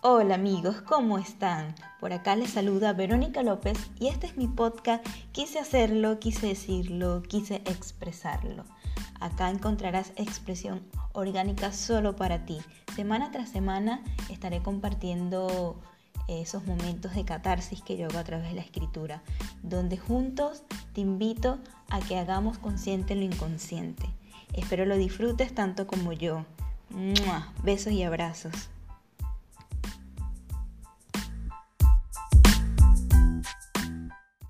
Hola amigos, ¿cómo están? Por acá les saluda Verónica López y este es mi podcast. Quise hacerlo, quise decirlo, quise expresarlo. Acá encontrarás expresión orgánica solo para ti. Semana tras semana estaré compartiendo eh, esos momentos de catarsis que yo hago a través de la escritura, donde juntos te invito a que hagamos consciente lo inconsciente. Espero lo disfrutes tanto como yo. Besos y abrazos.